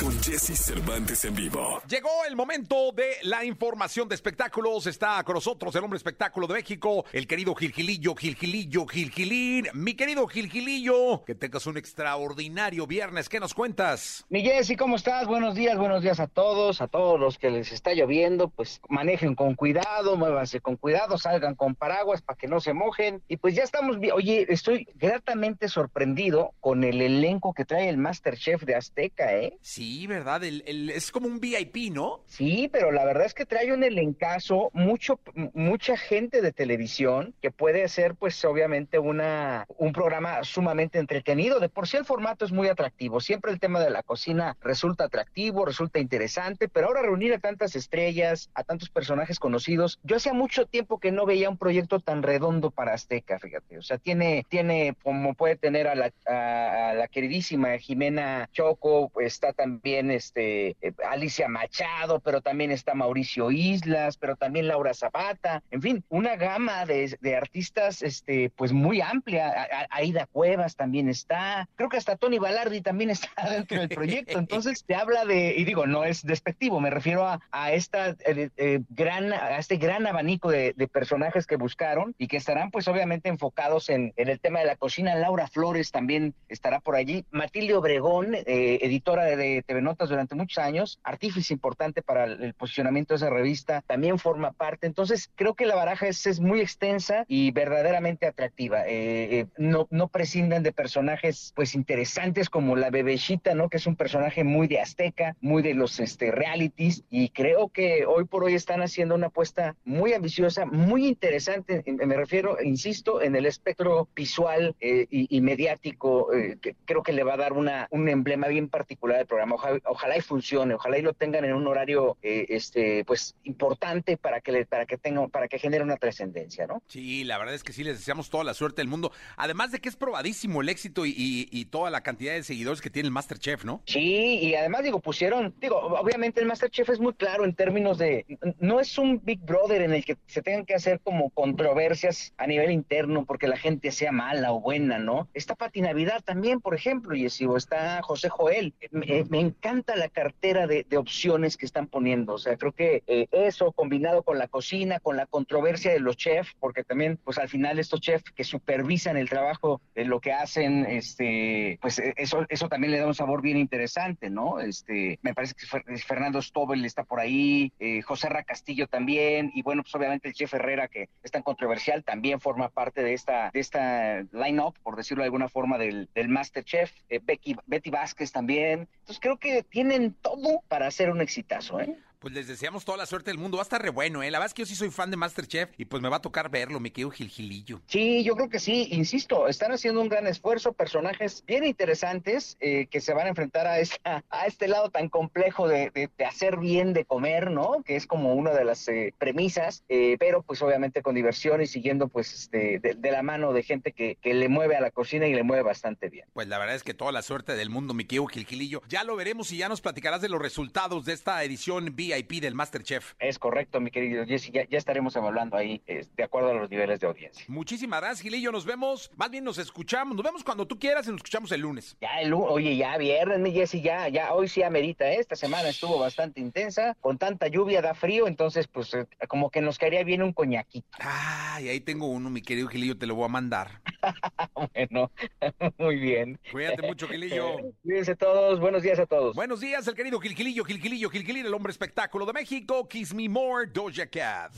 con Jesse Cervantes en vivo. Llegó el momento de la información de espectáculos. Está con nosotros el hombre espectáculo de México, el querido Gilgilillo, Gilgilillo, Gilgilín. Mi querido Gilgilillo, que tengas un extraordinario viernes. ¿Qué nos cuentas? Mi Jessy, ¿cómo estás? Buenos días, buenos días a todos, a todos los que les está lloviendo, pues manejen con cuidado, muévanse con cuidado, salgan con paraguas para que no se mojen. Y pues ya estamos, oye, estoy gratamente sorprendido con el elenco que trae el Masterchef de Azteca, ¿eh? Sí, ¿verdad? El- el- es como un VIP, ¿no? Sí, pero la verdad es que trae un elencazo, mucho, mucha gente de televisión que puede ser, pues, obviamente, una, un programa sumamente entretenido. De por sí el formato es muy atractivo. Siempre el tema de la cocina resulta atractivo, resulta interesante, pero ahora reunir a tantas estrellas, a tantos personajes conocidos. Yo hacía mucho tiempo que no veía un proyecto tan redondo para Azteca, fíjate. O sea, tiene, tiene, como puede tener a la, a, la queridísima Jimena Choco, está también este eh, Alicia Machado, pero también está Mauricio Islas, pero también Laura Zapata, en fin, una gama de, de artistas este pues muy amplia. A- a- Aida Cuevas también está, creo que hasta Tony Balardi también está dentro del proyecto. Entonces te habla de, y digo, no es despectivo, me refiero a, a esta eh, eh, gran, a este gran abanico de, personajes que buscaron y que estarán pues obviamente enfocados en, en el tema de la cocina. Laura Flores también estará por allí. Matilde Obregón, editora de TV Notas durante muchos años, artífice importante para el, posicionamiento de esa revista, también forma parte. Entonces, creo que la baraja es, es muy extensa y verdaderamente atractiva. Eh, eh, no, no prescinden de personajes pues interesantes como la bebecita, ¿no? Que es un personaje muy de azteca, muy de los este, realities y creo que hoy por hoy están haciendo una apuesta muy ambiciosa, muy interesante. Eh, Me refiero, insisto, en el espectro visual y, mediático, que creo que le va a dar una, un emblema bien particular al programa. Ojalá, ojalá y funcione, ojalá y lo tengan en un horario eh, este, pues importante para que le, para que tenga, para que genere una trascendencia, ¿no? Sí, la verdad es que sí, les deseamos toda la suerte del mundo. Además de que es probadísimo el éxito y, y- y toda la cantidad de seguidores que tiene el Masterchef, ¿no? Sí, y además digo, pusieron, digo, obviamente el Masterchef es muy claro en términos de, no es un Big Brother en el que se tengan que hacer como controversias a nivel interno porque la gente sea mala o buena, ¿no? Está Pati Navidad también, por ejemplo, y está José Joel. Me, me encanta la cartera de, opciones que están poniendo, o sea, creo que eh, eso combinado con la cocina, con la controversia de los chefs, porque también, pues al final estos chefs que supervisan el trabajo de lo que hacen, este, pues eh, eso, eso también le da un sabor bien interesante, ¿no? Este, me parece que Fer- Fernando Stobel está por ahí, eh, José Ra Castillo también, y bueno, pues obviamente el chef Herrera, que es tan controversial, también forma parte de esta, de esta line-up, por decirlo de alguna forma, del, del Masterchef, eh, Becky, Betty Vázquez también. Entonces creo que tienen todo para hacer un exitazo, ¿eh? Pues les deseamos toda la suerte del mundo. Va a estar re bueno, ¿eh? La verdad es que yo sí soy fan de Masterchef y pues me va a tocar verlo, me quedo gilgilillo. Sí, yo creo que sí, insisto, están haciendo un gran esfuerzo, personajes bien interesantes eh, que se van a enfrentar a, esta, a este lado tan complejo de, de- de hacer bien, de comer, ¿no? Que es como una de las eh, premisas, eh, pero pues obviamente con diversión y siguiendo pues este, de, de la mano de gente que, que le mueve a la cocina y le mueve bastante bien. Pues la verdad es que toda la suerte del mundo, mi querido Gilgilillo. Ya lo veremos y ya nos platicarás de los resultados de esta edición VIP del Masterchef. Es correcto, mi querido Jesse, ya, ya estaremos evaluando ahí eh, de acuerdo a los niveles de audiencia. Muchísimas gracias, Gilillo. Nos vemos, más bien nos escuchamos. Nos vemos cuando tú quieras y nos escuchamos el lunes. Ya el, oye, ya viernes, mi Jessy, ya, ya, hoy sí amerita, ¿eh? esta semana estuvo bastante intensa, con tanta lluvia da frío, entonces pues eh, como que nos caería bien un coñaquito. Ay, ahí tengo uno, mi querido Gilillo, te lo voy a mandar. Bueno, muy bien. Cuídate mucho, Gilillo. Cuídense todos, buenos días a todos. Buenos días, el querido Gilgilillo, Gilgilillo, Gilgilillo, el hombre espectáculo de México. Kiss Me More, Doja Cat.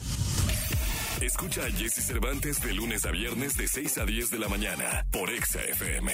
Escucha a Jesse Cervantes de lunes a viernes de 6 a 10 de la mañana por Exa FM.